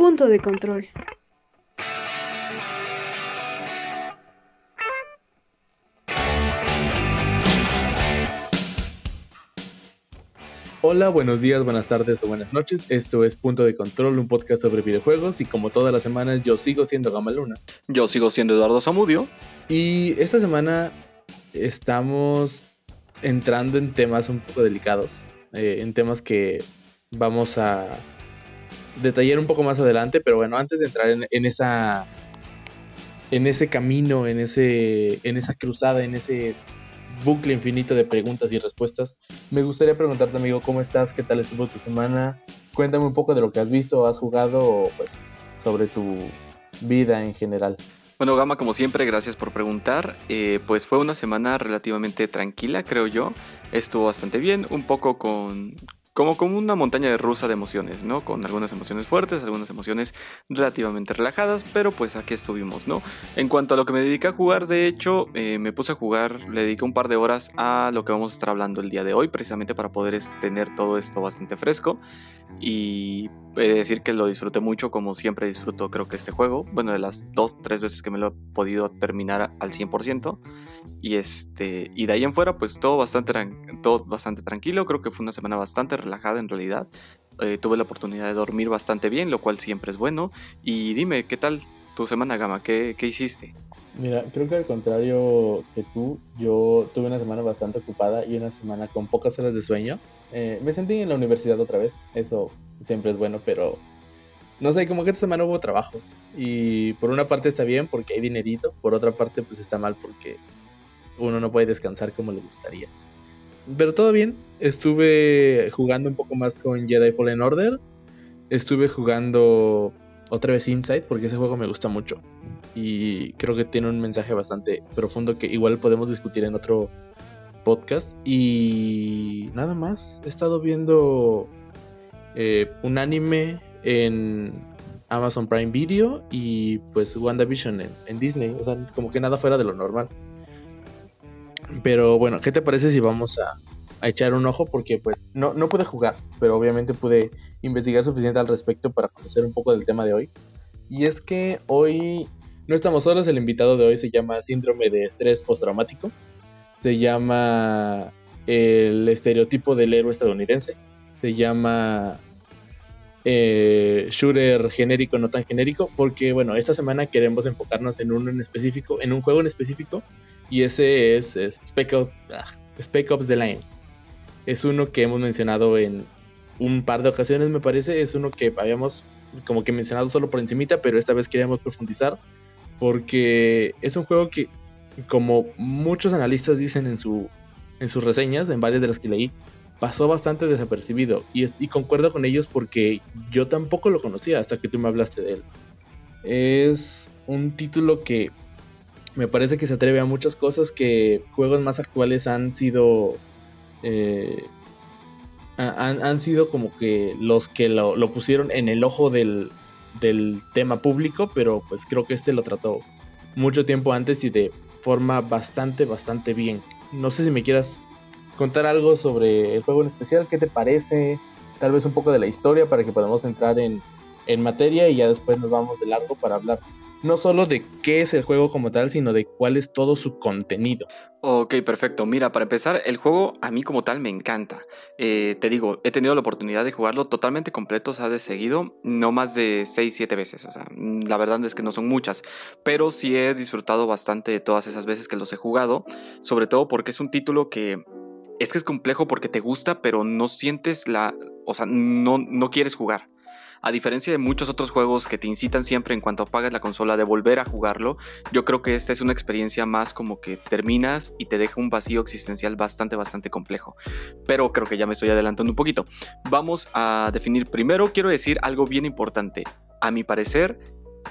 Punto de control. Hola, buenos días, buenas tardes o buenas noches. Esto es Punto de Control, un podcast sobre videojuegos y como todas las semanas yo sigo siendo Gama Luna. Yo sigo siendo Eduardo Zamudio. Y esta semana estamos entrando en temas un poco delicados, eh, en temas que vamos a detallar un poco más adelante, pero bueno, antes de entrar en, esa en ese camino, en ese en esa cruzada, en ese bucle infinito de preguntas y respuestas. Me gustaría preguntarte, amigo, ¿cómo estás? ¿Qué tal estuvo tu semana? Cuéntame un poco de lo que has visto, has jugado, o pues sobre tu vida en general. Bueno, Gama, como siempre, gracias por preguntar. Eh, pues fue una semana relativamente tranquila, creo yo. Estuvo bastante bien, un poco con, como, como una montaña de rusa de emociones, ¿no? Con algunas emociones fuertes, algunas emociones relativamente relajadas, pero pues aquí estuvimos, ¿no? En cuanto a lo que me dediqué a jugar, de hecho, eh, me puse a jugar, le dediqué un par de horas a lo que vamos a estar hablando el día de hoy, precisamente para poder tener todo esto bastante fresco. Y he de decir que lo disfruté mucho, como siempre disfruto creo que este juego. Bueno, de las dos, tres veces que me lo he podido terminar al 100%. Y, este, y de ahí en fuera, pues todo bastante, todo bastante tranquilo. Creo que fue una semana bastante relajada en realidad. Eh, tuve la oportunidad de dormir bastante bien, lo cual siempre es bueno. Y dime, ¿qué tal tu semana, Gama? ¿Qué, qué hiciste? Mira, creo que al contrario que tú, yo tuve una semana bastante ocupada y una semana con pocas horas de sueño. Eh, me sentí en la universidad otra vez, eso siempre es bueno, pero no sé, como que esta semana hubo trabajo. Y por una parte está bien porque hay dinerito, por otra parte pues está mal porque uno no puede descansar como le gustaría. Pero todo bien, estuve jugando un poco más con Jedi Fallen Order, estuve jugando otra vez Inside porque ese juego me gusta mucho y creo que tiene un mensaje bastante profundo que igual podemos discutir en otro podcast. Y nada más, he estado viendo eh, un anime en Amazon Prime Video y pues WandaVision en, en Disney. O sea, como que nada fuera de lo normal. Pero bueno, ¿qué te parece si vamos a, echar un ojo? Porque pues no, no pude jugar, pero obviamente pude investigar suficiente al respecto para conocer un poco del tema de hoy. Y es que hoy no estamos solos, el invitado de hoy se llama síndrome de estrés postraumático. Se llama el estereotipo del héroe estadounidense. Se llama eh, shooter genérico, no tan genérico, porque bueno, esta semana queremos enfocarnos en uno en específico, en un juego en específico, y ese es, Spec, Ops, ah, Spec Ops The Line. Es uno que hemos mencionado en un par de ocasiones, me parece. Es uno que habíamos como que mencionado solo por encimita, pero esta vez queríamos profundizar porque es un juego que, como muchos analistas dicen en, su, en sus reseñas, en varias de las que leí, pasó bastante desapercibido. Y, y concuerdo con ellos porque yo tampoco lo conocía hasta que tú me hablaste de él. Es un título que me parece que se atreve a muchas cosas que juegos más actuales han sido... Eh, han, han, sido como que los que lo, lo pusieron en el ojo del, del tema público, pero pues creo que este lo trató mucho tiempo antes y de forma bastante, bastante bien. No sé si me quieras contar algo sobre el juego en especial, qué te parece, tal vez un poco de la historia para que podamos entrar en, en materia y ya después nos vamos de largo para hablar no solo de qué es el juego como tal, sino de cuál es todo su contenido. Ok, perfecto. Mira, para empezar, el juego a mí como tal me encanta. Eh, te digo, he tenido la oportunidad de jugarlo totalmente completo, o sea, de seguido, no más de 6, 7 veces. O sea, la verdad es que no son muchas, pero sí he disfrutado bastante de todas esas veces que los he jugado, sobre todo porque es un título que es que es complejo porque te gusta, pero no sientes la, o sea, no, no quieres jugar. A diferencia de muchos otros juegos que te incitan siempre en cuanto apagas la consola de volver a jugarlo, yo creo que esta es una experiencia más como que terminas y te deja un vacío existencial bastante, bastante complejo. Pero creo que ya me estoy adelantando un poquito. Vamos a definir primero, quiero decir algo bien importante. A mi parecer,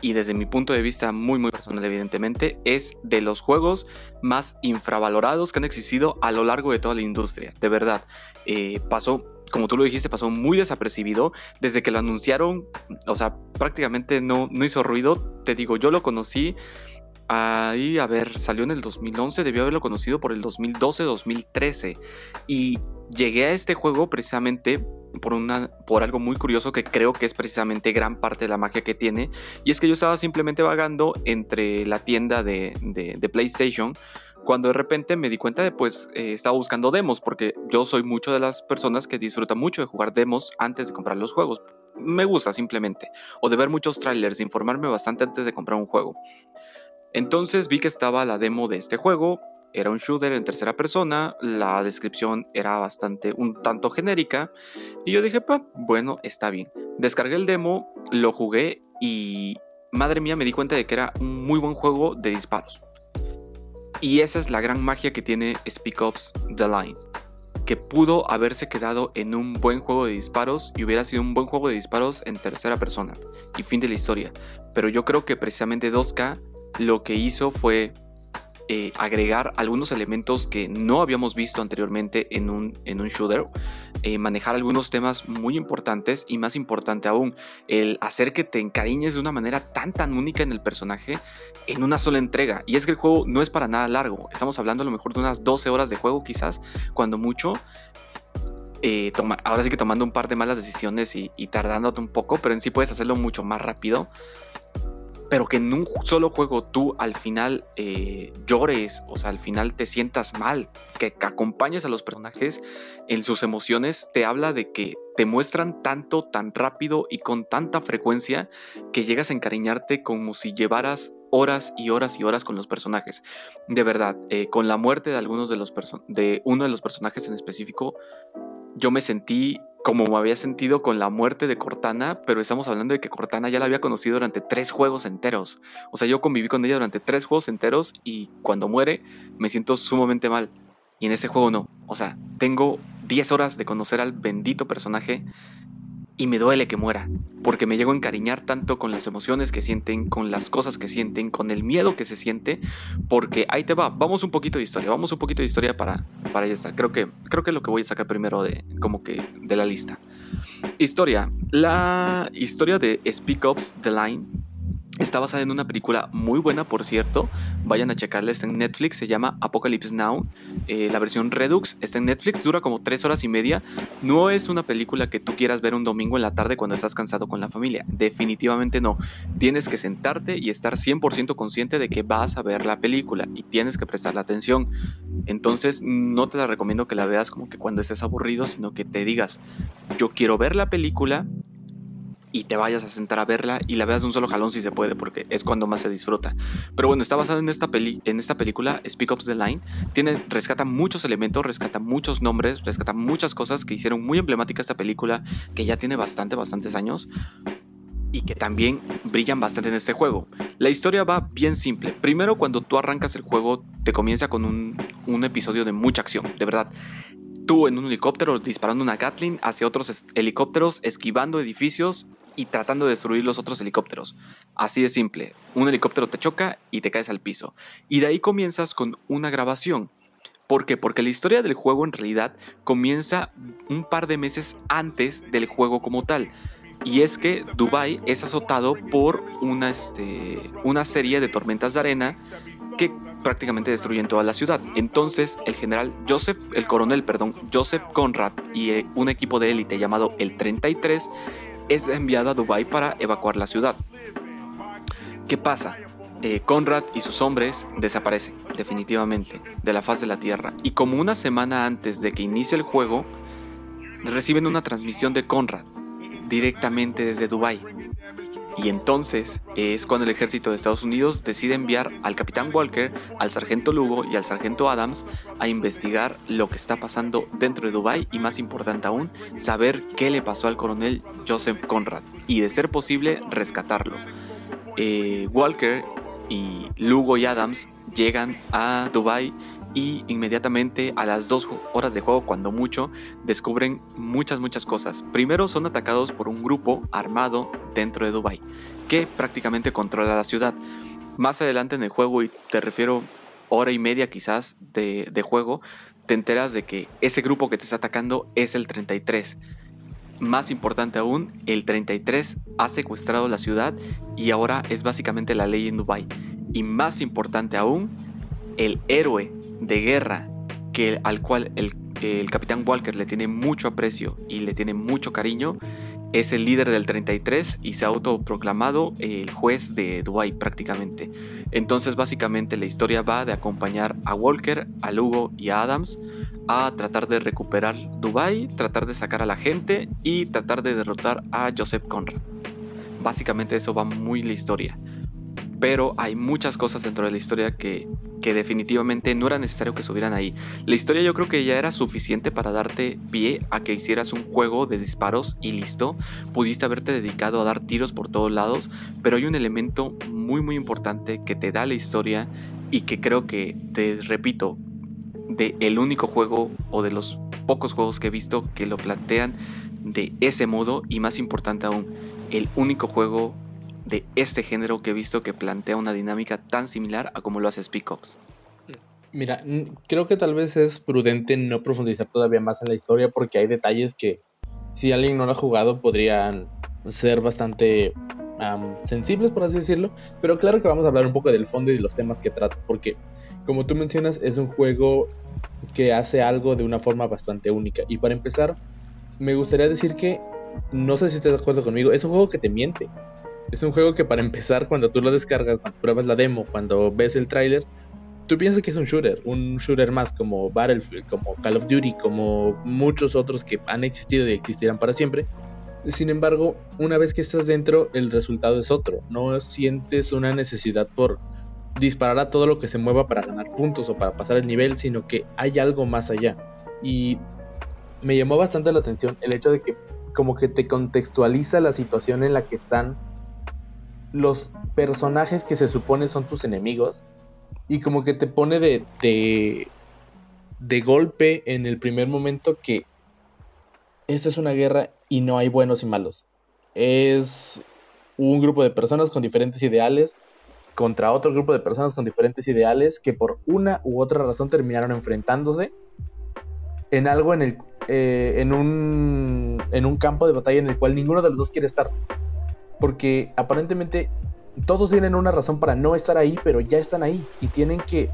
y desde mi punto de vista muy muy personal evidentemente, es de los juegos más infravalorados que han existido a lo largo de toda la industria. De verdad, eh, pasó como tú lo dijiste, pasó muy desapercibido. Desde que lo anunciaron, o sea, prácticamente no, no hizo ruido. Te digo, yo lo conocí ahí, a ver, salió en el 2011, debió haberlo conocido por el 2012, 2013. Y llegué a este juego precisamente por, una, por algo muy curioso que creo que es precisamente gran parte de la magia que tiene. Y es que yo estaba simplemente vagando entre la tienda de, de, PlayStation cuando de repente me di cuenta de pues eh, estaba buscando demos porque yo soy mucho de las personas que disfrutan mucho de jugar demos antes de comprar los juegos. Me gusta simplemente. O de ver muchos trailers, de informarme bastante antes de comprar un juego. Entonces vi que estaba la demo de este juego, era un shooter en tercera persona, la descripción era bastante un tanto genérica y yo dije, pues bueno, está bien. Descargué el demo, lo jugué y madre mía me di cuenta de que era un muy buen juego de disparos. Y esa es la gran magia que tiene Speak Ops The Line, que pudo haberse quedado en un buen juego de disparos y hubiera sido un buen juego de disparos en tercera persona y fin de la historia. Pero yo creo que precisamente 2K lo que hizo fue eh, agregar algunos elementos que no habíamos visto anteriormente en un, en un shooter, eh, manejar algunos temas muy importantes y más importante aún, el hacer que te encariñes de una manera tan tan única en el personaje en una sola entrega. Y es que el juego no es para nada largo, estamos hablando a lo mejor de unas 12 horas de juego quizás, cuando mucho. Eh, ahora sí que tomando un par de malas decisiones y, y tardándote un poco, pero en sí puedes hacerlo mucho más rápido pero que en un solo juego tú al final eh, llores, o sea, al final te sientas mal, que, acompañes a los personajes en sus emociones, te habla de que te muestran tanto, tan rápido y con tanta frecuencia que llegas a encariñarte como si llevaras horas y horas y horas con los personajes. De verdad, eh, con la muerte de algunos de los de uno de los personajes en específico, yo me sentí como me había sentido con la muerte de Cortana, pero estamos hablando de que Cortana ya la había conocido durante tres juegos enteros. O sea, yo conviví con ella durante tres juegos enteros y cuando muere me siento sumamente mal. Y en ese juego no. O sea, tengo 10 horas de conocer al bendito personaje y me duele que muera, porque me llego a encariñar tanto con las emociones que sienten, con las cosas que sienten, con el miedo que se siente, porque ahí te va, vamos un poquito de historia, vamos un poquito de historia para, para ya estar. Creo que, creo que es lo que voy a sacar primero de, como que de la lista. Historia. La historia de Speak Ops The Line Está basada en una película muy buena, por cierto. Vayan a checarla, está en Netflix, se llama Apocalypse Now. Eh, la versión Redux está en Netflix, dura como 3 horas y media. No es una película que tú quieras ver un domingo en la tarde cuando estás cansado con la familia. Definitivamente no. Tienes que sentarte y estar 100% consciente de que vas a ver la película y tienes que prestarle atención. Entonces, no te la recomiendo que la veas como que cuando estés aburrido, sino que te digas, yo quiero ver la película y te vayas a sentar a verla y la veas de un solo jalón si se puede, porque es cuando más se disfruta. Pero bueno, está basada en esta, peli, en esta película, Speak Ups the Line. Tiene, rescata muchos elementos, rescata muchos nombres, rescata muchas cosas que hicieron muy emblemática esta película, que ya tiene bastante, bastantes años. Y que también brillan bastante en este juego. La historia va bien simple. Primero, cuando tú arrancas el juego, te comienza con un, un episodio de mucha acción, de verdad tú en un helicóptero disparando una Gatling hacia otros helicópteros, esquivando edificios y tratando de destruir los otros helicópteros. Así de simple. Un helicóptero te choca y te caes al piso. Y de ahí comienzas con una grabación. ¿Por qué? Porque la historia del juego en realidad comienza un par de meses antes del juego como tal. Y es que Dubai es azotado por una, este, una serie de tormentas de arena que prácticamente destruyen toda la ciudad. Entonces, el general Joseph, el coronel, perdón, Joseph Conrad y eh, un equipo de élite llamado el 33 es enviado a Dubái para evacuar la ciudad. ¿Qué pasa? Eh, Conrad y sus hombres desaparecen definitivamente de la faz de la Tierra y como una semana antes de que inicie el juego, reciben una transmisión de Conrad directamente desde Dubái. Y entonces es cuando el ejército de Estados Unidos decide enviar al capitán Walker, al sargento Lugo y al sargento Adams a investigar lo que está pasando dentro de Dubai y más importante aún, saber qué le pasó al coronel Joseph Conrad y de ser posible rescatarlo. Eh, Walker y Lugo y Adams llegan a Dubai y inmediatamente a las dos horas de juego, cuando mucho, descubren muchas, muchas cosas. Primero son atacados por un grupo armado dentro de Dubai que prácticamente controla la ciudad. Más adelante en el juego, y te refiero hora y media quizás de, juego, te enteras de que ese grupo que te está atacando es el 33. Más importante aún, el 33 ha secuestrado la ciudad y ahora es básicamente la ley en Dubai. Y más importante aún, el héroe de guerra que, al cual el el capitán Walker le tiene mucho aprecio y le tiene mucho cariño, es el líder del 33 y se ha autoproclamado el juez de Dubai prácticamente. Entonces básicamente la historia va de acompañar a Walker, a Lugo y a Adams a tratar de recuperar Dubai, tratar de sacar a la gente y tratar de derrotar a Joseph Conrad. Básicamente eso va muy la historia pero hay muchas cosas dentro de la historia que, que definitivamente no era necesario que subieran ahí. La historia yo creo que ya era suficiente para darte pie a que hicieras un juego de disparos y listo. Pudiste haberte dedicado a dar tiros por todos lados, pero hay un elemento muy muy importante que te da la historia y que creo que, te repito, de el único juego o de los pocos juegos que he visto que lo plantean de ese modo y más importante aún, el único juego de este género que he visto que plantea una dinámica tan similar a como lo hace Speak. Mira, creo que tal vez es prudente no profundizar todavía más en la historia porque hay detalles que si alguien no lo ha jugado podrían ser bastante sensibles, por así decirlo. Pero claro que vamos a hablar un poco del fondo y de los temas que trata, porque como tú mencionas es un juego que hace algo de una forma bastante única. Y para empezar, me gustaría decir que, no sé si estás de acuerdo conmigo, es un juego que te miente. Es un juego que para empezar, cuando tú lo descargas, cuando pruebas la demo, cuando ves el tráiler, tú piensas que es un shooter, un shooter más como Battlefield, como Call of Duty, como muchos otros que han existido y existirán para siempre. Sin embargo, una vez que estás dentro, el resultado es otro. No sientes una necesidad por disparar a todo lo que se mueva para ganar puntos o para pasar el nivel, sino que hay algo más allá. Y me llamó bastante la atención el hecho de que como que te contextualiza la situación en la que están los personajes que se supone son tus enemigos y como que te pone de, de, golpe en el primer momento que esto es una guerra y no hay buenos y malos. Es un grupo de personas con diferentes ideales contra otro grupo de personas con diferentes ideales que por una u otra razón terminaron enfrentándose en algo en el eh, en un en un campo de batalla en el cual ninguno de los dos quiere estar porque aparentemente todos tienen una razón para no estar ahí, pero ya están ahí y tienen que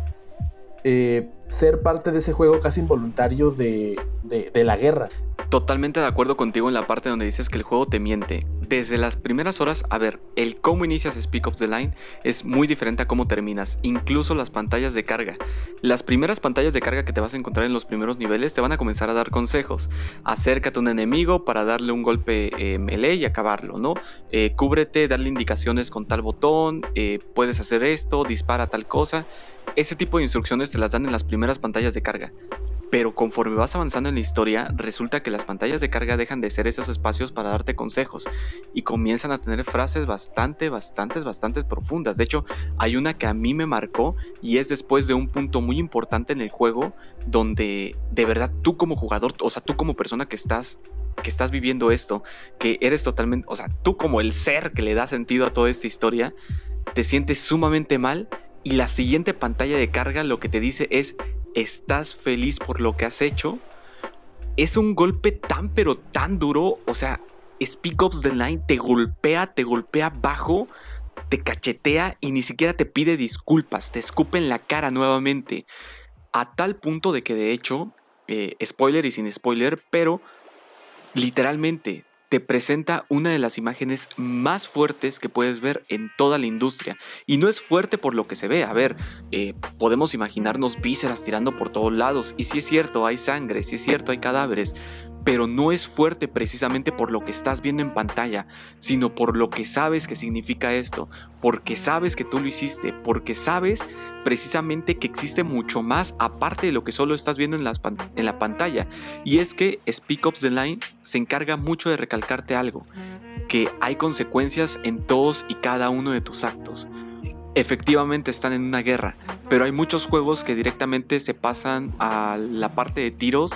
eh, ser parte de ese juego casi involuntarios de, de, la guerra. Totalmente de acuerdo contigo en la parte donde dices que el juego te miente. Desde las primeras horas, a ver, el cómo inicias Speak Ops The Line es muy diferente a cómo terminas, incluso las pantallas de carga. Las primeras pantallas de carga que te vas a encontrar en los primeros niveles te van a comenzar a dar consejos. Acércate a un enemigo para darle un golpe eh, melee y acabarlo, ¿no? Eh, cúbrete, darle indicaciones con tal botón, eh, puedes hacer esto, dispara tal cosa. Ese tipo de instrucciones te las dan en las primeras pantallas de carga. Pero conforme vas avanzando en la historia, resulta que las pantallas de carga dejan de ser esos espacios para darte consejos y comienzan a tener frases bastante, bastante, bastante profundas. De hecho, hay una que a mí me marcó y es después de un punto muy importante en el juego donde de verdad tú como jugador, o sea, tú como persona que estás que estás viviendo esto, que eres totalmente, o sea, tú como el ser que le da sentido a toda esta historia, te sientes sumamente mal y la siguiente pantalla de carga lo que te dice es estás feliz por lo que has hecho, es un golpe tan pero tan duro, o sea, Speak Ops The Line te golpea, te golpea bajo, te cachetea y ni siquiera te pide disculpas, te escupe en la cara nuevamente. A tal punto de que de hecho, eh, spoiler y sin spoiler, pero literalmente presenta una de las imágenes más fuertes que puedes ver en toda la industria. Y no es fuerte por lo que se ve. A ver, eh, podemos imaginarnos vísceras tirando por todos lados. Y si es cierto, hay sangre, si es cierto, hay cadáveres. Pero no es fuerte precisamente por lo que estás viendo en pantalla, sino por lo que sabes que significa esto, porque sabes que tú lo hiciste, porque sabes precisamente que existe mucho más aparte de lo que solo estás viendo en, en la pantalla. Y es que Speak Ops The Line se encarga mucho de recalcarte algo, que hay consecuencias en todos y cada uno de tus actos. Efectivamente están en una guerra, pero hay muchos juegos que directamente se pasan a la parte de tiros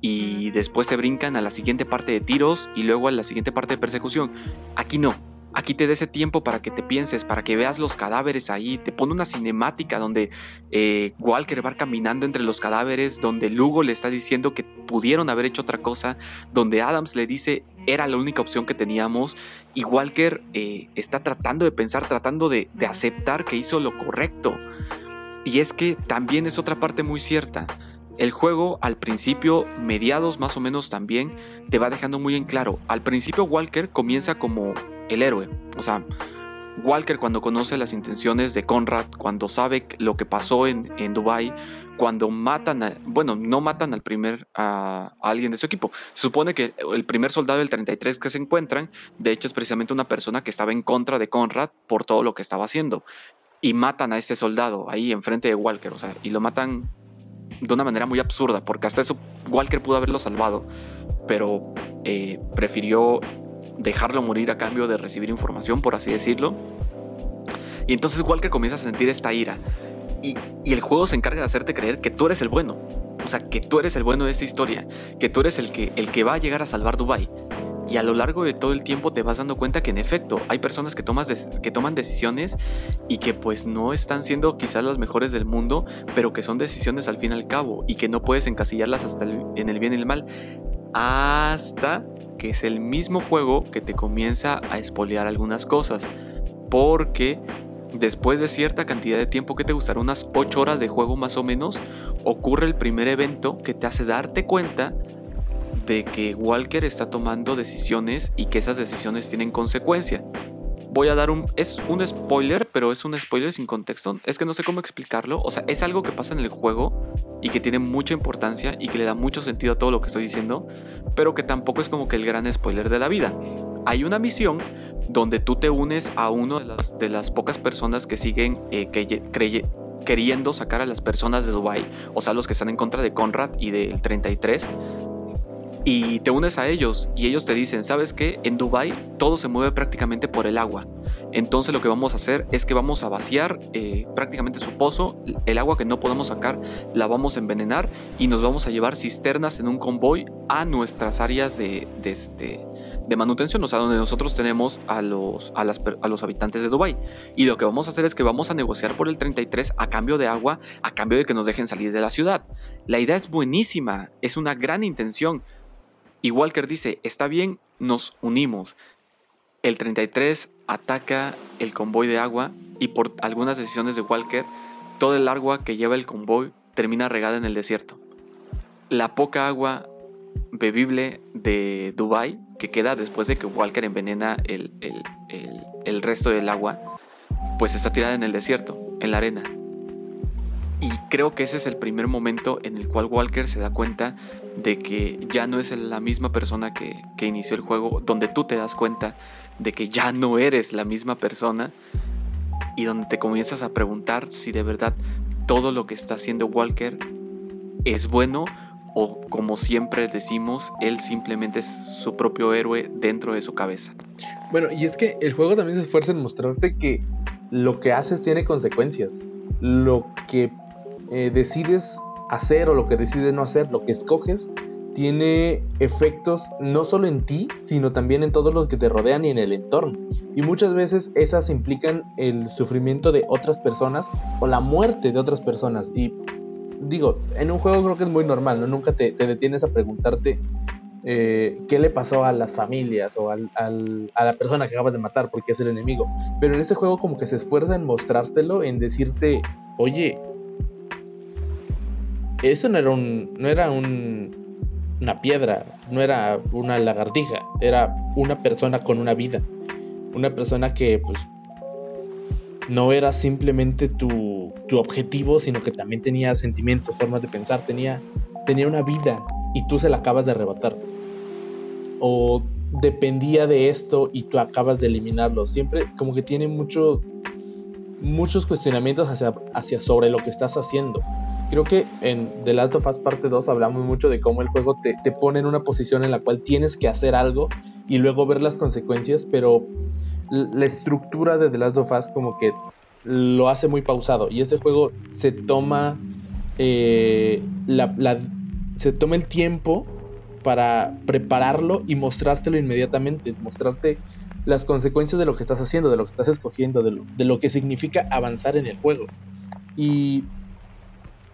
y después se brincan a la siguiente parte de tiros y luego a la siguiente parte de persecución. Aquí no, Aquí te da ese tiempo para que te pienses, para que veas los cadáveres ahí. Te pone una cinemática donde eh, Walker va caminando entre los cadáveres, donde Lugo le está diciendo que pudieron haber hecho otra cosa, donde Adams le dice era la única opción que teníamos y Walker eh, está tratando de pensar, tratando de, de aceptar que hizo lo correcto. Y es que también es otra parte muy cierta. el juego al principio, mediados más o menos también, te va dejando muy en claro. Al principio Walker comienza como el héroe, o sea, Walker cuando conoce las intenciones de Conrad, cuando sabe lo que pasó en, en Dubai, cuando matan, a, bueno, no matan al primer a, alguien de su equipo. Se supone que el primer soldado del 33 que se encuentran, de hecho es precisamente una persona que estaba en contra de Conrad por todo lo que estaba haciendo. Y matan a este soldado ahí enfrente de Walker, o sea, y lo matan de una manera muy absurda, porque hasta eso Walker pudo haberlo salvado, pero eh, prefirió dejarlo morir a cambio de recibir información, por así decirlo. Y entonces Walker comienza a sentir esta ira. Y, el juego se encarga de hacerte creer que tú eres el bueno. O sea, que tú eres el bueno de esta historia. Que tú eres el que, el que va a llegar a salvar Dubai. Y a lo largo de todo el tiempo te vas dando cuenta que en efecto hay personas que, tomas que toman decisiones y que pues no están siendo quizás las mejores del mundo, pero que son decisiones al fin y al cabo y que no puedes encasillarlas hasta en el bien y el mal. Hasta que es el mismo juego que te comienza a espolear algunas cosas. Porque después de cierta cantidad de tiempo que te gustará, unas 8 horas de juego más o menos, ocurre el primer evento que te hace darte cuenta de que Walker está tomando decisiones y que esas decisiones tienen consecuencia. Voy a dar un... Es un spoiler, pero es un spoiler sin contexto. Es que no sé cómo explicarlo. O sea, es algo que pasa en el juego y que tiene mucha importancia y que le da mucho sentido a todo lo que estoy diciendo, pero que tampoco es como que el gran spoiler de la vida. Hay una misión donde tú te unes a uno de las, de las pocas personas que siguen eh, queriendo sacar a las personas de Dubai, o sea, los que están en contra de Conrad y del 33. Y te unes a ellos y ellos te dicen, ¿sabes qué? En Dubai todo se mueve prácticamente por el agua. Entonces lo que vamos a hacer es que vamos a vaciar eh, prácticamente su pozo, el agua que no podemos sacar la vamos a envenenar y nos vamos a llevar cisternas en un convoy a nuestras áreas de, de, este, de manutención, o sea, donde nosotros tenemos a los, a, las, a los habitantes de Dubai. Y lo que vamos a hacer es que vamos a negociar por el 33 a cambio de agua, a cambio de que nos dejen salir de la ciudad. La idea es buenísima, es una gran intención. Y Walker dice, está bien, nos unimos. El 33 ataca el convoy de agua y por algunas decisiones de Walker, todo el agua que lleva el convoy termina regada en el desierto. La poca agua bebible de Dubai que queda después de que Walker envenena el, el resto del agua, pues está tirada en el desierto, en la arena. Y creo que ese es el primer momento en el cual Walker se da cuenta de que ya no es la misma persona que, que, inició el juego, donde tú te das cuenta de que ya no eres la misma persona y donde te comienzas a preguntar si de verdad todo lo que está haciendo Walker es bueno o como siempre decimos, él simplemente es su propio héroe dentro de su cabeza. Bueno, y es que el juego también se esfuerza en mostrarte que lo que haces tiene consecuencias. Lo que eh, decides hacer o lo que decides no hacer, lo que escoges, tiene efectos no solo en ti, sino también en todos los que te rodean y en el entorno. Y muchas veces esas implican el sufrimiento de otras personas o la muerte de otras personas. Y digo, en un juego creo que es muy normal, ¿no? Nunca te, detienes a preguntarte eh, qué le pasó a las familias o al, a la persona que acabas de matar porque es el enemigo. Pero en este juego como que se esfuerza en mostrártelo, en decirte, oye, eso no era un, no era un, una piedra, no era una lagartija, era una persona con una vida, una persona que pues no era simplemente tu, tu objetivo, sino que también tenía sentimientos, formas de pensar, tenía, tenía una vida y tú se la acabas de arrebatar. O dependía de esto y tú acabas de eliminarlo. Siempre como que tiene mucho, muchos cuestionamientos hacia, hacia sobre lo que estás haciendo creo que en The Last of Us parte 2 hablamos mucho de cómo el juego te, te, pone en una posición en la cual tienes que hacer algo y luego ver las consecuencias, pero la estructura de The Last of Us como que lo hace muy pausado y este juego se toma eh, la, se toma el tiempo para prepararlo y mostrártelo inmediatamente, mostrarte las consecuencias de lo que estás haciendo, de lo que estás escogiendo, de lo, de lo que significa avanzar en el juego. Y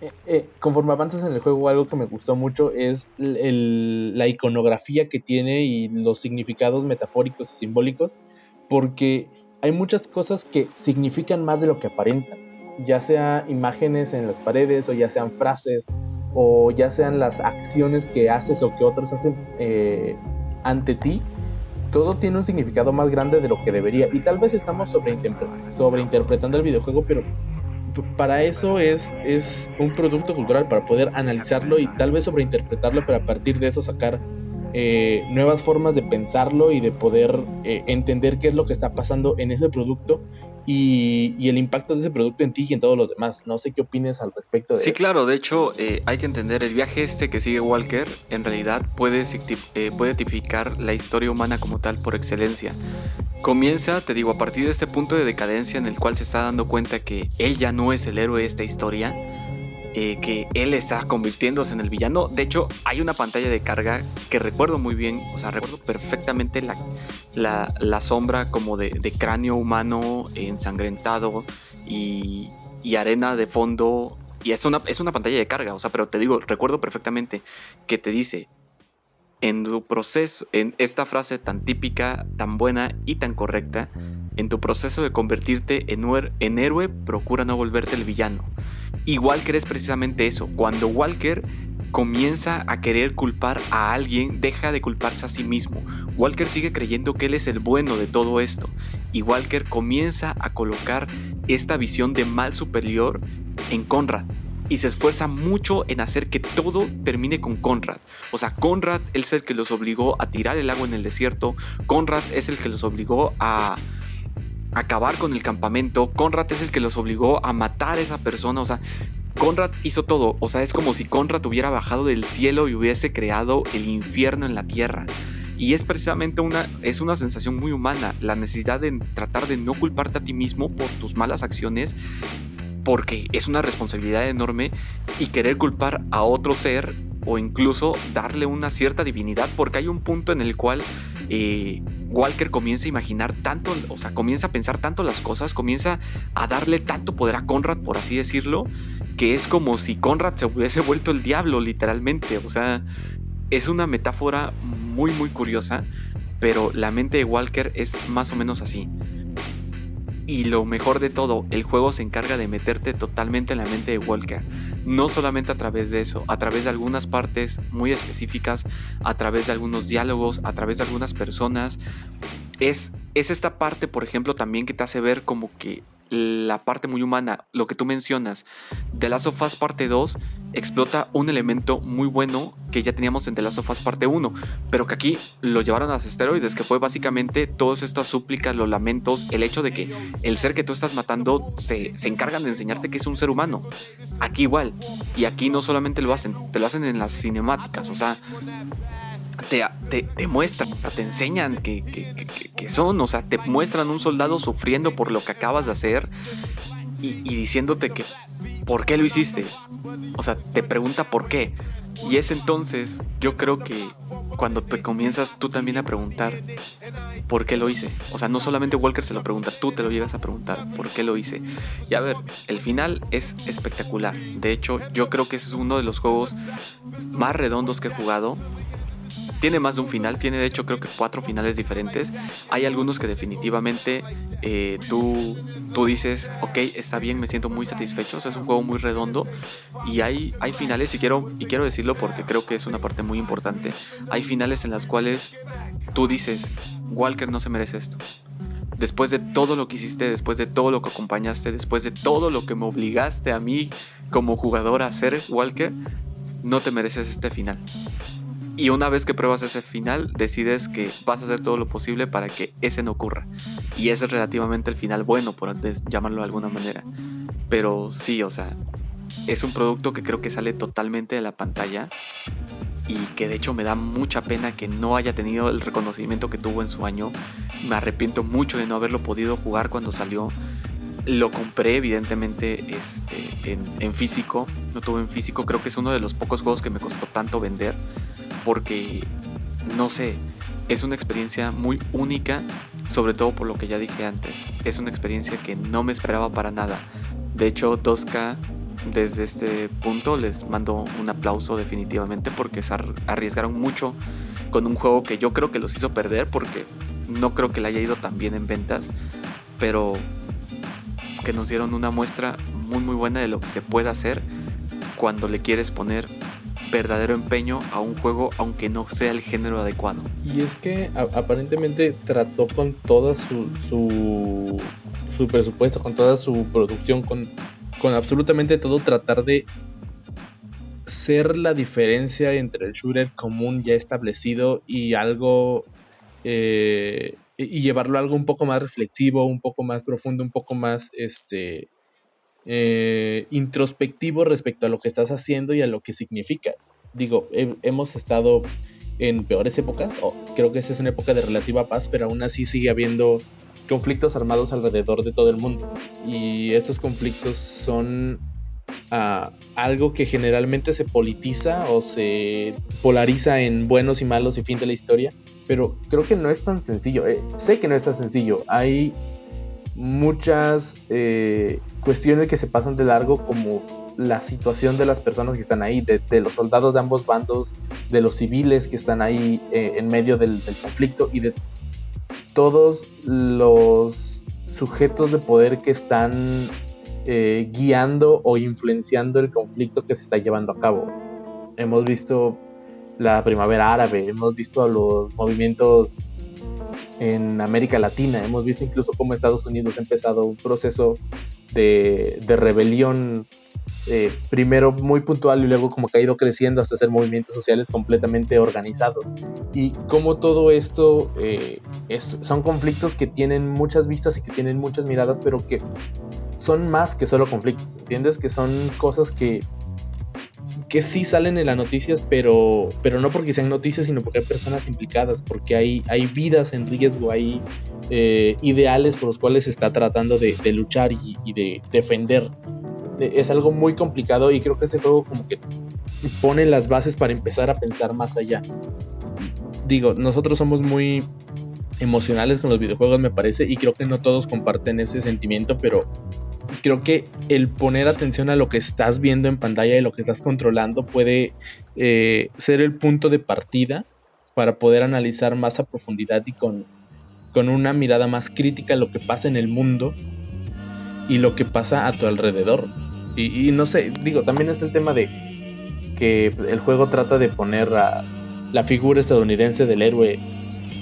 eh, eh, conforme avanzas en el juego, algo que me gustó mucho es la iconografía que tiene y los significados metafóricos y simbólicos, porque hay muchas cosas que significan más de lo que aparentan, ya sea imágenes en las paredes o ya sean frases o ya sean las acciones que haces o que otros hacen eh, ante ti, todo tiene un significado más grande de lo que debería. Y tal vez estamos sobreinterpretando el videojuego, pero para eso es, es un producto cultural, para poder analizarlo y tal vez sobreinterpretarlo, pero a partir de eso sacar eh, nuevas formas de pensarlo y de poder eh, entender qué es lo que está pasando en ese producto y, el impacto de ese producto en ti y en todos los demás. No sé qué opines al respecto de Sí, claro, de hecho eh, hay que entender, el viaje este que sigue Walker en realidad puede, puede tipificar la historia humana como tal por excelencia. Comienza, te digo, a partir de este punto de decadencia en el cual se está dando cuenta que él ya no es el héroe de esta historia eh, que él está convirtiéndose en el villano. De hecho, hay una pantalla de carga que recuerdo muy bien, o sea, recuerdo perfectamente la, la, sombra como de, cráneo humano ensangrentado y, arena de fondo. Y es una, es una pantalla de carga, o sea, pero te digo, recuerdo perfectamente que te dice, en tu proceso, en esta frase tan típica, tan buena y tan correcta, en tu proceso de convertirte en héroe, procura no volverte el villano. Y Walker es precisamente eso. Cuando Walker comienza a querer culpar a alguien, deja de culparse a sí mismo. Walker sigue creyendo que él es el bueno de todo esto. Y Walker comienza a colocar esta visión de mal superior en Conrad. Y se esfuerza mucho en hacer que todo termine con Conrad. O sea, Conrad es el que los obligó a tirar el agua en el desierto. Conrad es el que los obligó a acabar con el campamento. Conrad es el que los obligó a matar a esa persona. O sea, Conrad hizo todo. O sea, es como si Conrad hubiera bajado del cielo y hubiese creado el infierno en la tierra. Y es precisamente una, es una sensación muy humana, la necesidad de tratar de no culparte a ti mismo por tus malas acciones, porque es una responsabilidad enorme, y querer culpar a otro ser o incluso darle una cierta divinidad, porque hay un punto en el cual eh, Walker comienza a imaginar tanto, o sea, comienza a pensar tanto las cosas, comienza a darle tanto poder a Conrad, por así decirlo, que es como si Conrad se hubiese vuelto el diablo, literalmente. O sea, es una metáfora muy, muy curiosa, pero la mente de Walker es más o menos así. Y lo mejor de todo, el juego se encarga de meterte totalmente en la mente de Walker. No solamente a través de eso, a través de algunas partes muy específicas, a través de algunos diálogos, a través de algunas personas. Es, es esta parte, por ejemplo, también que te hace ver como que la parte muy humana, lo que tú mencionas, de Last of Us parte 2 explota un elemento muy bueno que ya teníamos en The Last of Us parte 1, pero que aquí lo llevaron a los esteroides, que fue básicamente todas estas súplicas, los lamentos, el hecho de que el ser que tú estás matando se, se encargan de enseñarte que es un ser humano. Aquí igual, y aquí no solamente lo hacen, te lo hacen en las cinemáticas, o sea, te, te, muestran, o sea, te enseñan que, que, son, o sea, te muestran un soldado sufriendo por lo que acabas de hacer y, diciéndote que, ¿por qué lo hiciste? O sea, te pregunta por qué. Y es entonces, yo creo que cuando te comienzas tú también a preguntar por qué lo hice. O sea, no solamente Walker se lo pregunta, tú te lo llegas a preguntar por qué lo hice. Y a ver, el final es espectacular. De hecho, yo creo que es uno de los juegos más redondos que he jugado tiene más de un final, tiene de hecho creo que cuatro finales diferentes. Hay algunos que definitivamente eh, tú, tú dices, ok, está bien, me siento muy satisfecho, es un juego muy redondo y hay, hay finales, y quiero, y quiero decirlo porque creo que es una parte muy importante, hay finales en las cuales tú dices, Walker no se merece esto. Después de todo lo que hiciste, después de todo lo que acompañaste, después de todo lo que me obligaste a mí como jugador a hacer, Walker, no te mereces este final. Y una vez que pruebas ese final, decides que vas a hacer todo lo posible para que ese no ocurra. Y ese es relativamente el final bueno, por llamarlo de alguna manera. Pero sí, o sea, es un producto que creo que sale totalmente de la pantalla y que de hecho me da mucha pena que no haya tenido el reconocimiento que tuvo en su año. Me arrepiento mucho de no haberlo podido jugar cuando salió. Lo compré evidentemente este, en, en físico, no tuve en físico, creo que es uno de los pocos juegos que me costó tanto vender porque, no sé, es una experiencia muy única, sobre todo por lo que ya dije antes. Es una experiencia que no me esperaba para nada. De hecho, 2K, desde este punto, les mando un aplauso definitivamente porque se arriesgaron mucho con un juego que yo creo que los hizo perder porque no creo que le haya ido tan bien en ventas, pero que nos dieron una muestra muy muy buena de lo que se puede hacer cuando le quieres poner verdadero empeño a un juego aunque no sea el género adecuado. Y es que aparentemente trató con toda su, su, su, presupuesto, con toda su producción, con, con absolutamente todo, tratar de ser la diferencia entre el shooter común ya establecido y algo eh, y llevarlo a algo un poco más reflexivo, un poco más profundo, un poco más este eh, introspectivo respecto a lo que estás haciendo y a lo que significa. Digo, hemos estado en peores épocas, creo que esta es una época de relativa paz, pero aún así sigue habiendo conflictos armados alrededor de todo el mundo. Y estos conflictos son ah, algo que generalmente se politiza o se polariza en buenos y malos y fin de la historia, pero creo que no es tan sencillo. Eh, sé que no es tan sencillo. Hay muchas eh, cuestiones que se pasan de largo como la situación de las personas que están ahí, de, los soldados de ambos bandos, de los civiles que están ahí eh, en medio del, conflicto y de todos los sujetos de poder que están eh, guiando o influenciando el conflicto que se está llevando a cabo. Hemos visto la primavera árabe, hemos visto a los movimientos en América Latina. Hemos visto incluso cómo Estados Unidos ha empezado un proceso de, rebelión, eh, primero muy puntual y luego como que ha ido creciendo hasta ser movimientos sociales completamente organizados. Y cómo todo esto eh, son conflictos que tienen muchas vistas y que tienen muchas miradas, pero que son más que solo conflictos, ¿entiendes? Que son cosas que que sí salen en las noticias, pero, pero no porque sean noticias, sino porque hay personas implicadas, porque hay, hay vidas en riesgo, hay eh, ideales por los cuales se está tratando de, luchar y, de defender. E, es algo muy complicado y creo que este juego como que pone las bases para empezar a pensar más allá. Digo, nosotros somos muy emocionales con los videojuegos me parece y creo que no todos comparten ese sentimiento, pero creo que el poner atención a lo que estás viendo en pantalla y lo que estás controlando puede eh, ser el punto de partida para poder analizar más a profundidad y con, con una mirada más crítica lo que pasa en el mundo y lo que pasa a tu alrededor. Y, no sé, digo, también está el tema de que el juego trata de poner a la figura estadounidense del héroe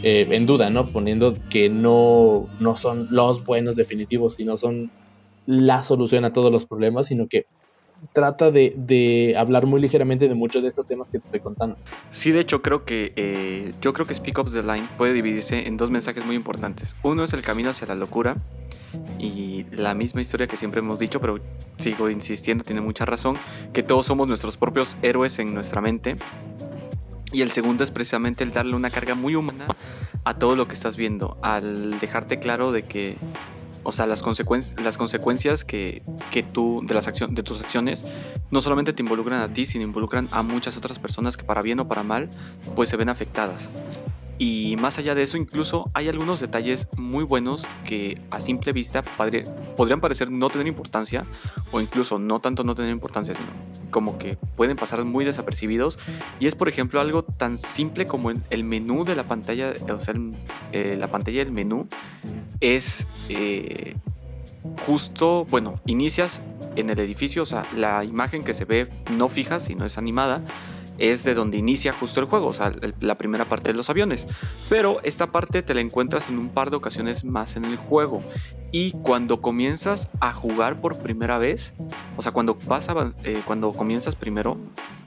eh, en duda, ¿no? Poniendo que no, no son los buenos definitivos, sino son la solución a todos los problemas, sino que trata de, hablar muy ligeramente de muchos de estos temas que te estoy contando. Sí, de hecho creo que eh, yo creo que Speak Up the Line puede dividirse en dos mensajes muy importantes. Uno es el camino hacia la locura y la misma historia que siempre hemos dicho, pero sigo insistiendo, tiene mucha razón, que todos somos nuestros propios héroes en nuestra mente. Y el segundo es precisamente el darle una carga muy humana a todo lo que estás viendo, al dejarte claro de que o sea, las, las consecuencias que, que tú, de, las de tus acciones, no solamente te involucran a ti, sino involucran a muchas otras personas que para bien o para mal, pues se ven afectadas. Y más allá de eso, incluso hay algunos detalles muy buenos que a simple vista podrían parecer no tener importancia, o incluso no tanto no tener importancia, sino como que pueden pasar muy desapercibidos. Y es, por ejemplo, algo tan simple como el menú de la pantalla, o sea, eh, la pantalla del menú es eh, justo, bueno, inicias en el edificio, o sea, la imagen que se ve no fija, sino es animada es de donde inicia justo el juego, o sea, la primera parte de los aviones. Pero esta parte te la encuentras en un par de ocasiones más en el juego. Y cuando comienzas a jugar por primera vez, o sea, cuando, pasa, eh, cuando comienzas primero,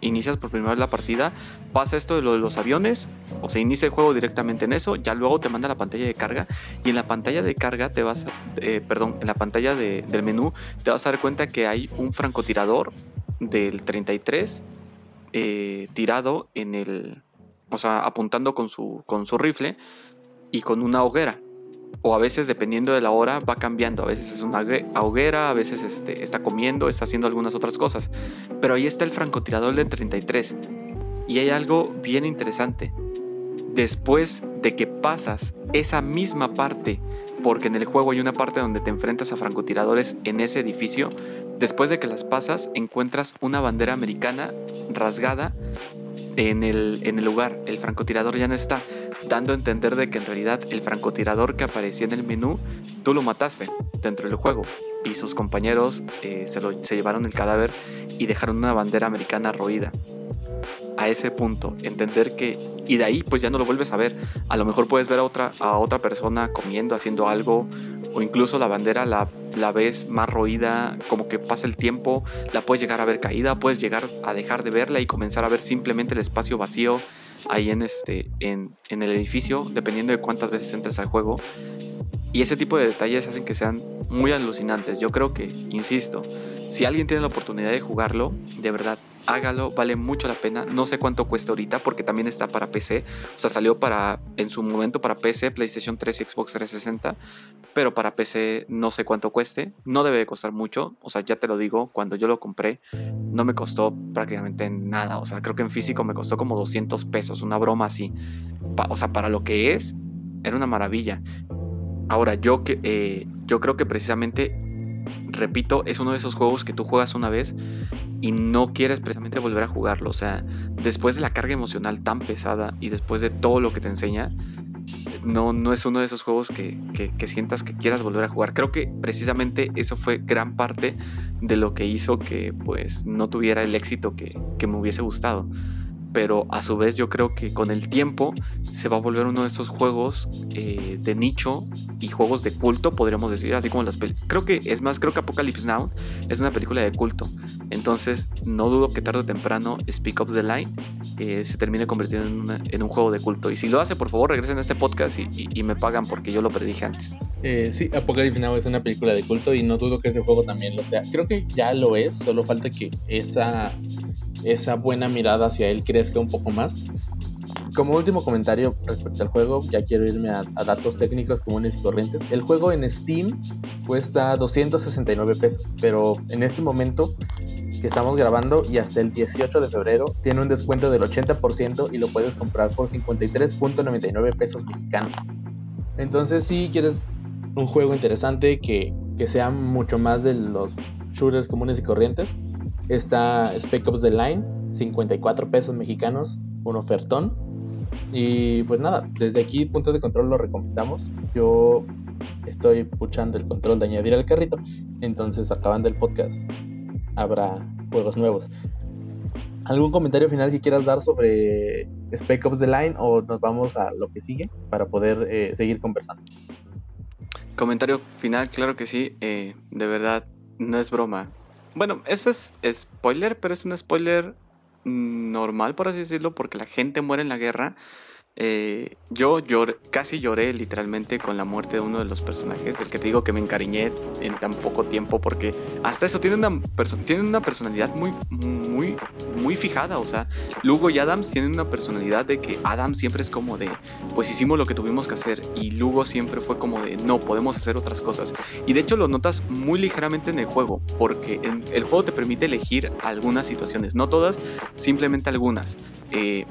inicias por primera vez la partida, pasa esto de lo de los aviones, o sea, inicia el juego directamente en eso, ya luego te manda la pantalla de carga, y en la pantalla de carga te vas, eh, perdón, en la pantalla del menú te vas a dar cuenta que hay un francotirador del 33 eh, tirado en el, o sea, apuntando con su, con su rifle y con una hoguera. O a veces, dependiendo de la hora, va cambiando. A veces es una hoguera, a veces este, está comiendo, está haciendo algunas otras cosas. Pero ahí está el francotirador del 33. Y hay algo bien interesante. Después de que pasas esa misma parte, porque en el juego hay una parte donde te enfrentas a francotiradores en ese edificio, después de que las pasas encuentras una bandera americana rasgada en el, en el lugar. El francotirador ya no está, dando a entender de que en realidad el francotirador que aparecía en el menú, tú lo mataste dentro del juego. y sus compañeros eh, se, lo, se llevaron el cadáver y dejaron una bandera americana roída. A ese punto, entender que y de ahí pues ya no lo vuelves a ver. A lo mejor puedes ver a otra, a otra persona comiendo, haciendo algo, o incluso la bandera la, la ves más roída, como que pasa el tiempo, la puedes llegar a ver caída, puedes llegar a dejar de verla y comenzar a ver simplemente el espacio vacío ahí en, este, en, en el edificio, dependiendo de cuántas veces entres al juego. Y ese tipo de detalles hacen que sean muy alucinantes. Yo creo que, insisto, si alguien tiene la oportunidad de jugarlo, de verdad, hágalo, vale mucho la pena. No sé cuánto cuesta ahorita porque también está para PC. O sea, salió para en su momento para PC, PlayStation 3 y Xbox 360, pero para PC no sé cuánto cueste. No debe de costar mucho, o sea, ya te lo digo, cuando yo lo compré no me costó prácticamente nada, o sea, creo que en físico me costó como 200 pesos, una broma así. o sea, para lo que es, era una maravilla. Ahora, yo, que, eh, yo creo que precisamente repito, es uno de esos juegos que tú juegas una vez y no quieres precisamente volver a jugarlo. O sea, después de la carga emocional tan pesada y después de todo lo que te enseña, no, no es uno de esos juegos que, que, sientas que quieras volver a jugar. Creo que precisamente eso fue gran parte de lo que hizo que pues no tuviera el éxito que, que me hubiese gustado pero a su vez yo creo que con el tiempo se va a volver uno de esos juegos eh, de nicho y juegos de culto, podríamos decir, así como las películas. Creo que, es más, creo que Apocalypse Now es una película de culto. Entonces, no dudo que tarde o temprano Speak Up the Line eh, se termine convirtiendo en, un juego de culto. Y si lo hace, por favor, regresen a este podcast y, me pagan porque yo lo predije antes. Eh, sí, Apocalypse Now es una película de culto y no dudo que ese juego también lo sea. Creo que ya lo es, solo falta que esa esa buena mirada hacia él crezca un poco más. Como último comentario respecto al juego, ya quiero irme a, datos técnicos comunes y corrientes. El juego en Steam cuesta 269 pesos, pero en este momento que estamos grabando y hasta el 18 de febrero tiene un descuento del 80% y lo puedes comprar por 53.99 pesos mexicanos. Entonces si quieres un juego interesante que, que sea mucho más de los shooters comunes y corrientes, Está Spec Ops The Line, 54 pesos mexicanos, un ofertón. Y pues nada, desde aquí puntos de control lo recomendamos. Yo estoy puchando el control de añadir al carrito. Entonces acabando el podcast habrá juegos nuevos. ¿Algún comentario final que quieras dar sobre Spec Ops The Line o nos vamos a lo que sigue para poder eh, seguir conversando? Comentario final, claro que sí. Eh, de verdad, no es broma. Bueno, ese es spoiler, pero es un spoiler normal, por así decirlo, porque la gente muere en la guerra eh, yo casi lloré literalmente con la muerte de uno de los personajes, del que te digo que me encariñé en tan poco tiempo, porque hasta eso tiene una, una personalidad muy, muy, muy fijada. O sea, Lugo y Adams tienen una personalidad de que Adams siempre es como de, pues hicimos lo que tuvimos que hacer, y Lugo siempre fue como de, no, podemos hacer otras cosas. Y de hecho lo notas muy ligeramente en el juego, porque el juego te permite elegir algunas situaciones, no todas, simplemente algunas. Eh,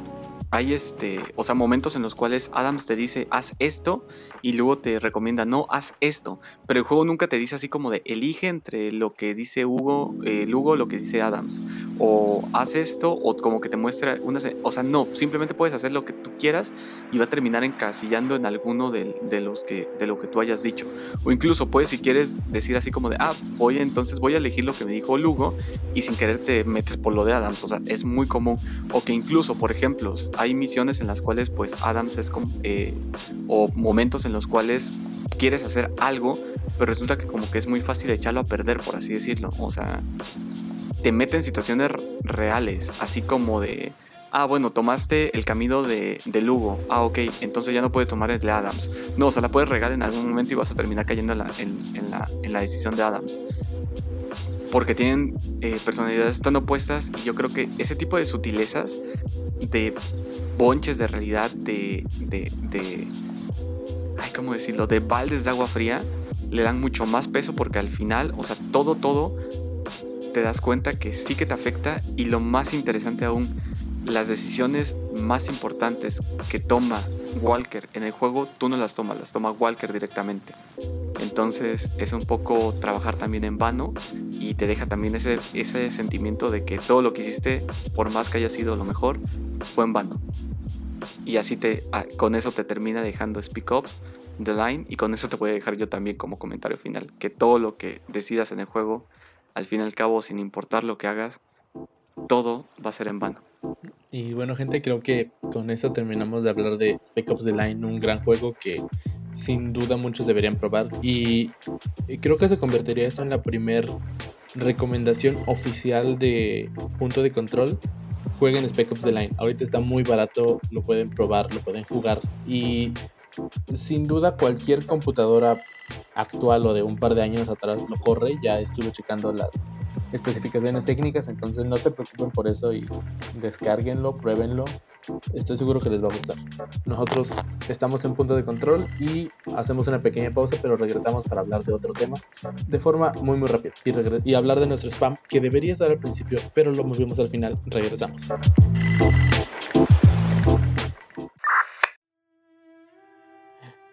hay este, o sea, momentos en los cuales Adams te dice haz esto y luego te recomienda no haz esto, pero el juego nunca te dice así como de elige entre lo que dice Hugo, eh, lo que dice Adams, o haz esto o como que te muestra una, o sea, no, simplemente puedes hacer lo que tú quieras y va a terminar encasillando en alguno de, de los que de lo que tú hayas dicho, o incluso puedes si quieres decir así como de ah voy entonces voy a elegir lo que me dijo Lugo y sin querer te metes por lo de Adams, o sea, es muy común, o que incluso por ejemplo hay misiones en las cuales pues Adams es como, eh, o momentos en los cuales quieres hacer algo, pero resulta que como que es muy fácil echarlo a perder, por así decirlo. O sea, te mete en situaciones reales, así como de, ah, bueno, tomaste el camino de, de, Lugo, ah, ok, entonces ya no puedes tomar el de Adams. No, o sea, la puedes regar en algún momento y vas a terminar cayendo en la, en, la, en la decisión de Adams. Porque tienen eh, personalidades tan opuestas y yo creo que ese tipo de sutilezas de bonches de realidad, de, de, de, ay, ¿cómo decirlo? De baldes de agua fría, le dan mucho más peso porque al final, o sea, todo, todo, te das cuenta que sí que te afecta y lo más interesante aún, las decisiones más importantes que toma Walker en el juego, tú no las tomas, las toma Walker directamente. Entonces es un poco trabajar también en vano y te deja también ese, ese sentimiento de que todo lo que hiciste, por más que haya sido lo mejor, fue en vano. Y así te, con eso te termina dejando Speak Ops the line. Y con eso te voy a dejar yo también como comentario final. Que todo lo que decidas en el juego, al fin y al cabo, sin importar lo que hagas, todo va a ser en vano. Y bueno, gente, creo que con eso terminamos de hablar de Spec Ops The Line, un gran juego que sin duda muchos deberían probar. Y creo que se convertiría esto en la primer recomendación oficial de punto de control. Jueguen Spec Ops The Line. Ahorita está muy barato, lo pueden probar, lo pueden jugar. Y sin duda cualquier computadora actual o de un par de años atrás lo corre. Ya estuve checando las especificaciones técnicas, entonces no se preocupen por eso y descarguenlo, pruébenlo. Estoy seguro que les va a gustar. Nosotros estamos en punto de control y hacemos una pequeña pausa, pero regresamos para hablar de otro tema de forma muy muy rápida y, y hablar de nuestro spam que debería estar al principio, pero lo movimos al final. Regresamos.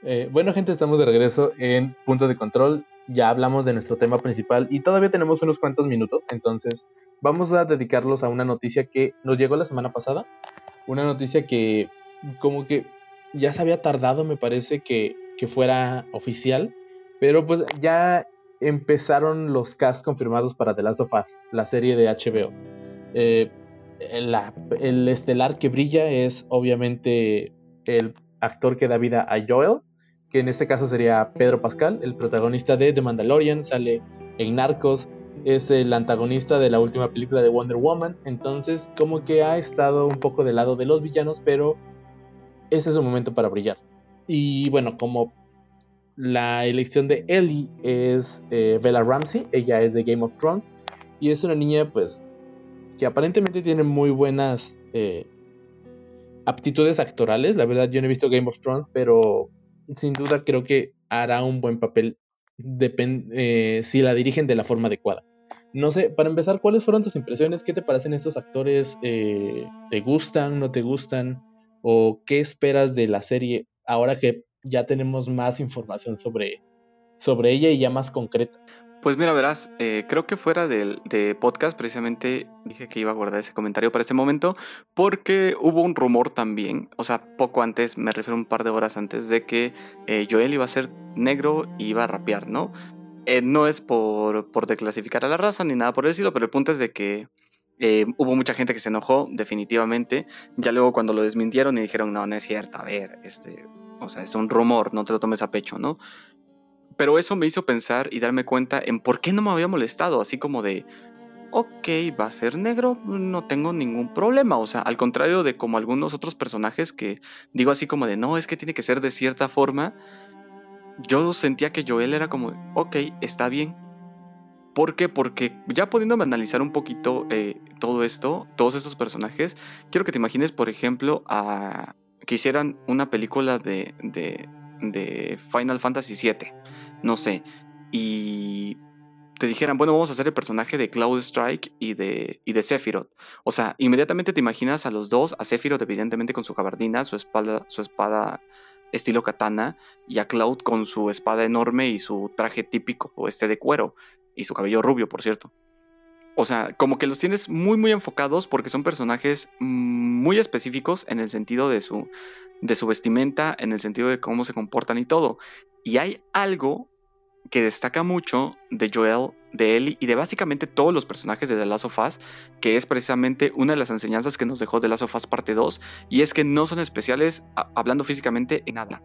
Eh, bueno gente, estamos de regreso en punto de control ya hablamos de nuestro tema principal y todavía tenemos unos cuantos minutos, entonces vamos a dedicarlos a una noticia que nos llegó la semana pasada, una noticia que como que ya se había tardado, me parece que, que fuera oficial, pero pues ya empezaron los cast confirmados para The Last of Us, la serie de HBO. Eh, el estelar que brilla es obviamente el actor que da vida a Joel, que en este caso sería Pedro Pascal, el protagonista de The Mandalorian, sale en Narcos, es el antagonista de la última película de Wonder Woman, entonces como que ha estado un poco del lado de los villanos, pero ese es su momento para brillar. Y bueno, como la elección de Ellie es eh, Bella Ramsey, ella es de Game of Thrones, y es una niña pues que aparentemente tiene muy buenas eh, aptitudes actorales, la verdad yo no he visto Game of Thrones, pero sin duda creo que hará un buen papel eh, si la dirigen de la forma adecuada. No sé, para empezar, ¿cuáles fueron tus impresiones? ¿Qué te parecen estos actores? Eh, ¿Te gustan? ¿No te gustan? ¿O qué esperas de la serie ahora que ya tenemos más información sobre, sobre ella y ya más concreta? Pues mira, verás, eh, creo que fuera del de podcast precisamente dije que iba a guardar ese comentario para ese momento porque hubo un rumor también, o sea, poco antes, me refiero un par de horas antes, de que eh, Joel iba a ser negro y iba a rapear, ¿no? Eh, no es por, por declasificar a la raza ni nada por decirlo, pero el punto es de que hubo mucha gente que se enojó, definitivamente. Ya luego cuando lo desmintieron y dijeron, no, no es cierto, a ver, este, o sea, es un rumor, no te lo tomes a pecho, ¿no? Pero eso me hizo pensar y darme cuenta en por qué no me había molestado, así como de, ok, va a ser negro, no tengo ningún problema. O sea, al contrario de como algunos otros personajes que digo así como de, no, es que tiene que ser de cierta forma, yo sentía que Joel era como, ok, está bien. ¿Por qué? Porque ya pudiéndome analizar un poquito eh, todo esto, todos estos personajes, quiero que te imagines, por ejemplo, a que hicieran una película de, de, de Final Fantasy VII no sé, y te dijeran, bueno, vamos a hacer el personaje de Cloud Strike y de, y de Sephiroth. O sea, inmediatamente te imaginas a los dos, a Sephiroth evidentemente con su gabardina, su espada, su espada estilo katana, y a Cloud con su espada enorme y su traje típico, o este de cuero, y su cabello rubio, por cierto. O sea, como que los tienes muy, muy enfocados porque son personajes muy específicos en el sentido de su, de su vestimenta, en el sentido de cómo se comportan y todo. Y hay algo que destaca mucho de Joel, de Ellie y de básicamente todos los personajes de The Last of Us, que es precisamente una de las enseñanzas que nos dejó The Last of Us parte 2, y es que no son especiales hablando físicamente en nada.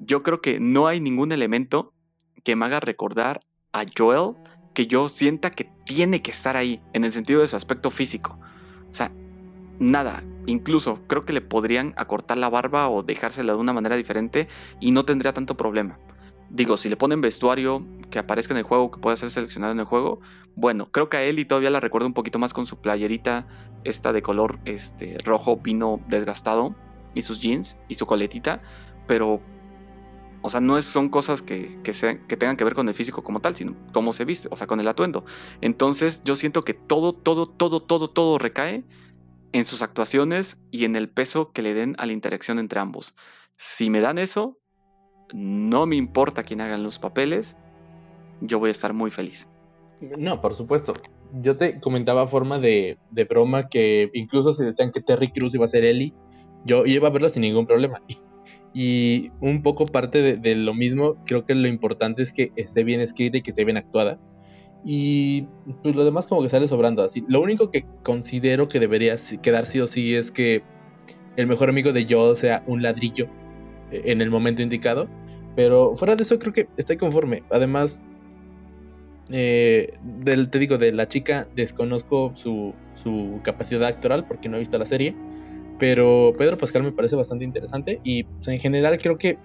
Yo creo que no hay ningún elemento que me haga recordar a Joel que yo sienta que tiene que estar ahí, en el sentido de su aspecto físico. O sea, nada. Incluso creo que le podrían acortar la barba o dejársela de una manera diferente y no tendría tanto problema. Digo, si le ponen vestuario que aparezca en el juego, que pueda ser seleccionado en el juego, bueno, creo que a Ellie todavía la recuerdo un poquito más con su playerita, esta de color este, rojo vino desgastado, y sus jeans, y su coletita, pero, o sea, no son cosas que, que, que tengan que ver con el físico como tal, sino cómo se viste, o sea, con el atuendo. Entonces, yo siento que todo, todo, todo, todo, todo recae en sus actuaciones y en el peso que le den a la interacción entre ambos. Si me dan eso, no me importa quién hagan los papeles, yo voy a estar muy feliz. No, por supuesto. Yo te comentaba forma de, de broma que incluso si decían que Terry Cruz iba a ser Ellie, yo iba a verlo sin ningún problema. Y un poco parte de, lo mismo, creo que lo importante es que esté bien escrita y que esté bien actuada. Y pues lo demás como que sale sobrando así. Lo único que considero que debería quedar sí o sí es que el mejor amigo de Joel sea un ladrillo eh, en el momento indicado. Pero fuera de eso creo que estoy conforme. Además, eh, del, te digo, de la chica desconozco su, su capacidad actoral porque no he visto la serie. Pero Pedro Pascal me parece bastante interesante y pues, en general creo que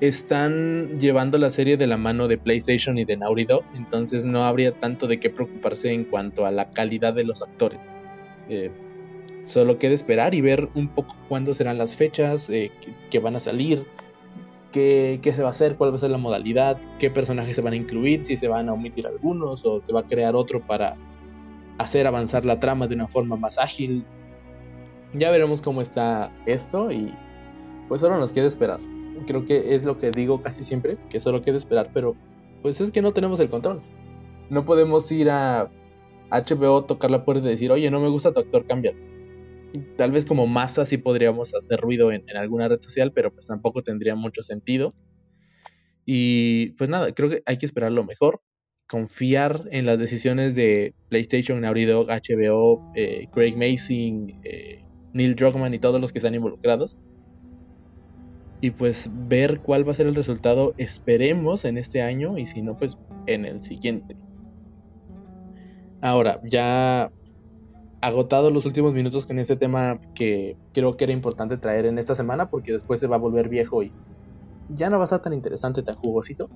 están llevando la serie de la mano de PlayStation y de Naughty Dog, entonces no habría tanto de qué preocuparse en cuanto a la calidad de los actores. Eh, solo queda esperar y ver un poco cuándo serán las fechas, eh, que, van a salir, qué, qué, se va a hacer, cuál va a ser la modalidad, qué personajes se van a incluir, si se van a omitir algunos o se va a crear otro para hacer avanzar la trama de una forma más ágil. Ya veremos cómo está esto y pues ahora nos queda esperar. Creo que es lo que digo casi siempre, que solo queda esperar, pero pues es que no tenemos el control. No podemos ir a HBO, tocar la puerta y decir, oye, no me gusta tu actor, cambia. Tal vez como masa sí podríamos hacer ruido en, alguna red social, pero pues tampoco tendría mucho sentido. Y pues nada, creo que hay que esperar lo mejor confiar en las decisiones de PlayStation, Naughty HBO, eh, Craig Mason, eh, Neil Druckmann y todos los que están involucrados. Y pues ver cuál va a ser el resultado, esperemos en este año y si no, pues en el siguiente. Ahora, ya agotado los últimos minutos con este tema que creo que era importante traer en esta semana porque después se va a volver viejo y ya no va a estar tan interesante, tan jugosito.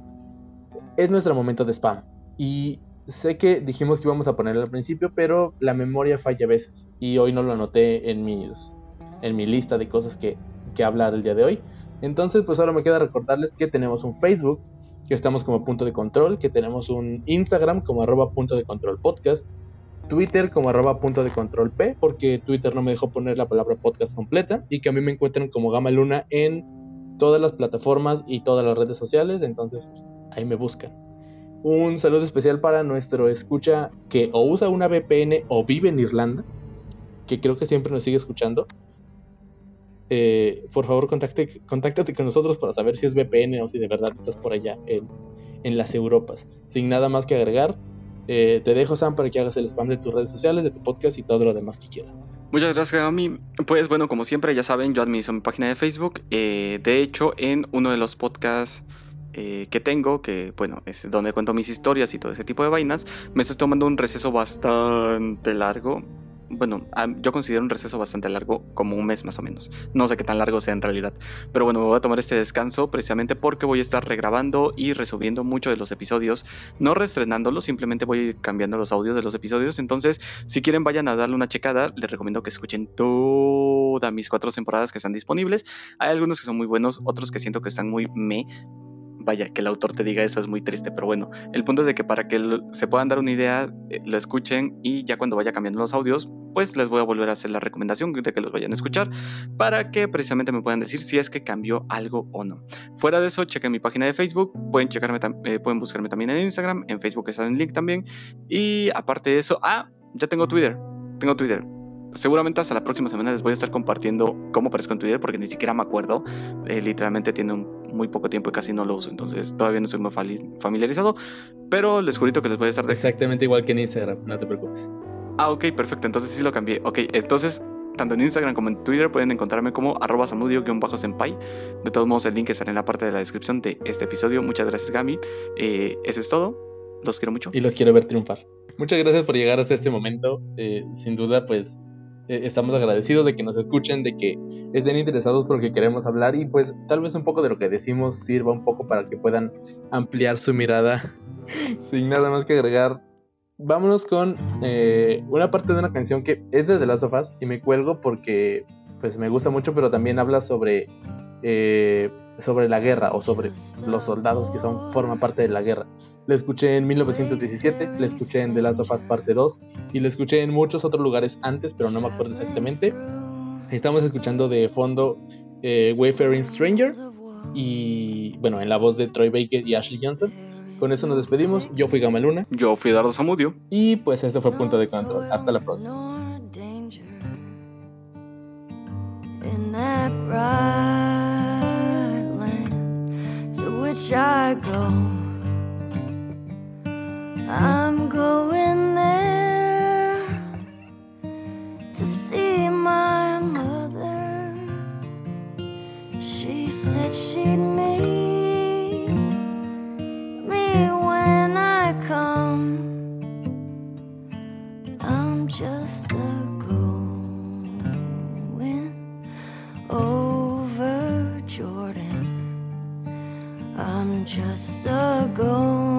Es nuestro momento de spam. Y sé que dijimos que íbamos a ponerlo al principio, pero la memoria falla a veces. Y hoy no lo anoté en, mis, en mi lista de cosas que, que hablar el día de hoy. Entonces, pues ahora me queda recordarles que tenemos un Facebook, que estamos como punto de control, que tenemos un Instagram como arroba punto de control podcast, Twitter como arroba punto de control P, porque Twitter no me dejó poner la palabra podcast completa, y que a mí me encuentran como Gama Luna en todas las plataformas y todas las redes sociales, entonces ahí me buscan. Un saludo especial para nuestro escucha que o usa una VPN o vive en Irlanda, que creo que siempre nos sigue escuchando. Eh, por favor, contacte, contáctate con nosotros para saber si es VPN o si de verdad estás por allá en, las Europas. Sin nada más que agregar, eh, te dejo, Sam, para que hagas el spam de tus redes sociales, de tu podcast y todo lo demás que quieras. Muchas gracias, Gami. Pues bueno, como siempre, ya saben, yo administro mi página de Facebook. Eh, de hecho, en uno de los podcasts que tengo, que bueno, es donde cuento mis historias y todo ese tipo de vainas, me estoy tomando un receso bastante largo. Bueno, yo considero un receso bastante largo, como un mes más o menos. No sé qué tan largo sea en realidad. Pero bueno, me voy a tomar este descanso precisamente porque voy a estar regrabando y resubiendo muchos de los episodios. No reestrenándolos, simplemente voy cambiando los audios de los episodios. Entonces, si quieren, vayan a darle una checada. Les recomiendo que escuchen todas mis cuatro temporadas que están disponibles. Hay algunos que son muy buenos, otros que siento que están muy me vaya, que el autor te diga eso es muy triste, pero bueno, el punto es de que para que se puedan dar una idea, eh, lo escuchen y ya cuando vaya cambiando los audios, pues les voy a volver a hacer la recomendación de que los vayan a escuchar para que precisamente me puedan decir si es que cambió algo o no. Fuera de eso, chequen mi página de Facebook, pueden, checarme, eh, pueden buscarme también en Instagram, en Facebook está en link también y aparte de eso, ah, ya tengo Twitter, tengo Twitter seguramente hasta la próxima semana les voy a estar compartiendo cómo aparezco en Twitter porque ni siquiera me acuerdo. Eh, literalmente tiene muy poco tiempo y casi no lo uso, entonces todavía no estoy muy familiarizado. Pero les juro que les voy a estar... Exactamente igual que en Instagram, no te preocupes. Ah, ok, perfecto, entonces sí lo cambié. Ok, entonces tanto en Instagram como en Twitter pueden encontrarme como arroba samudio-senpai. De todos modos, el link estará en la parte de la descripción de este episodio. Muchas gracias, Gami. Eh, eso es todo. Los quiero mucho. Y los quiero ver triunfar. Muchas gracias por llegar hasta este momento. Eh, sin duda, pues eh, estamos agradecidos de que nos escuchen, de que estén interesados por lo que queremos hablar y pues tal vez un poco de lo que decimos sirva un poco para que puedan ampliar su mirada sin nada más que agregar. Vámonos con eh, una parte de una canción que es de The Last of Us y me cuelgo porque pues me gusta mucho, pero también habla sobre eh, sobre la guerra o sobre los soldados que son forman parte de la guerra. La escuché en 1917, la escuché en The Last of Us Parte 2 y la escuché en muchos otros lugares antes, pero no me acuerdo exactamente. Estamos escuchando de fondo eh, Wayfaring Stranger y bueno, en la voz de Troy Baker y Ashley Johnson. Con eso nos despedimos. Yo fui Gamaluna. Yo fui Dardo Zamudio. Y pues esto fue Punto de Control. Hasta la próxima. I'm going there to see my mother. She said she'd meet me when I come. I'm just a going over Jordan. I'm just a going.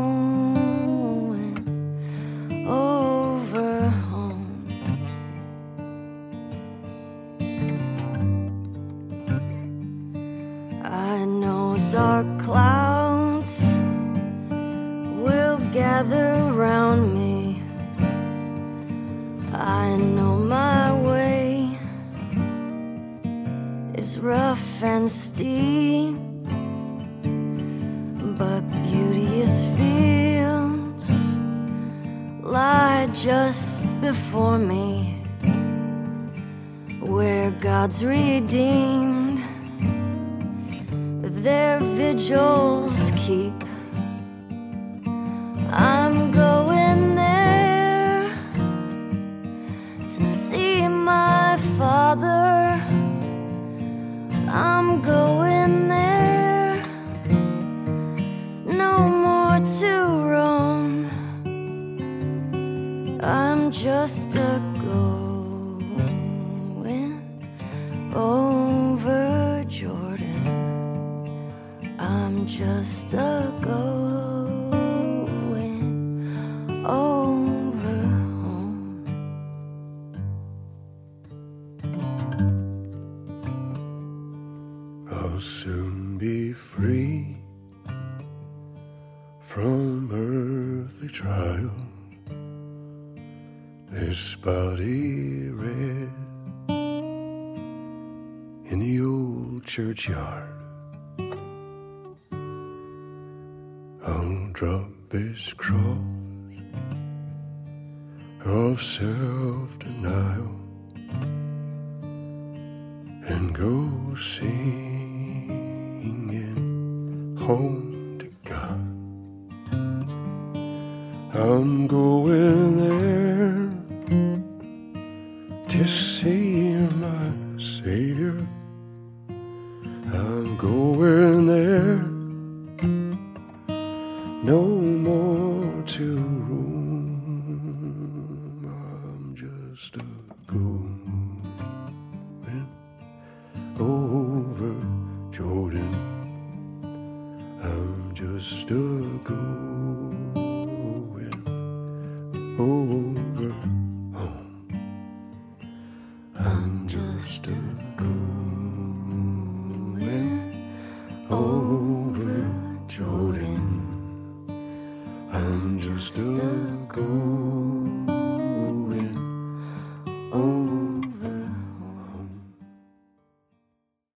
I'll soon be free from earthly trial. This body red in the old churchyard. I'll drop this cross of self denial.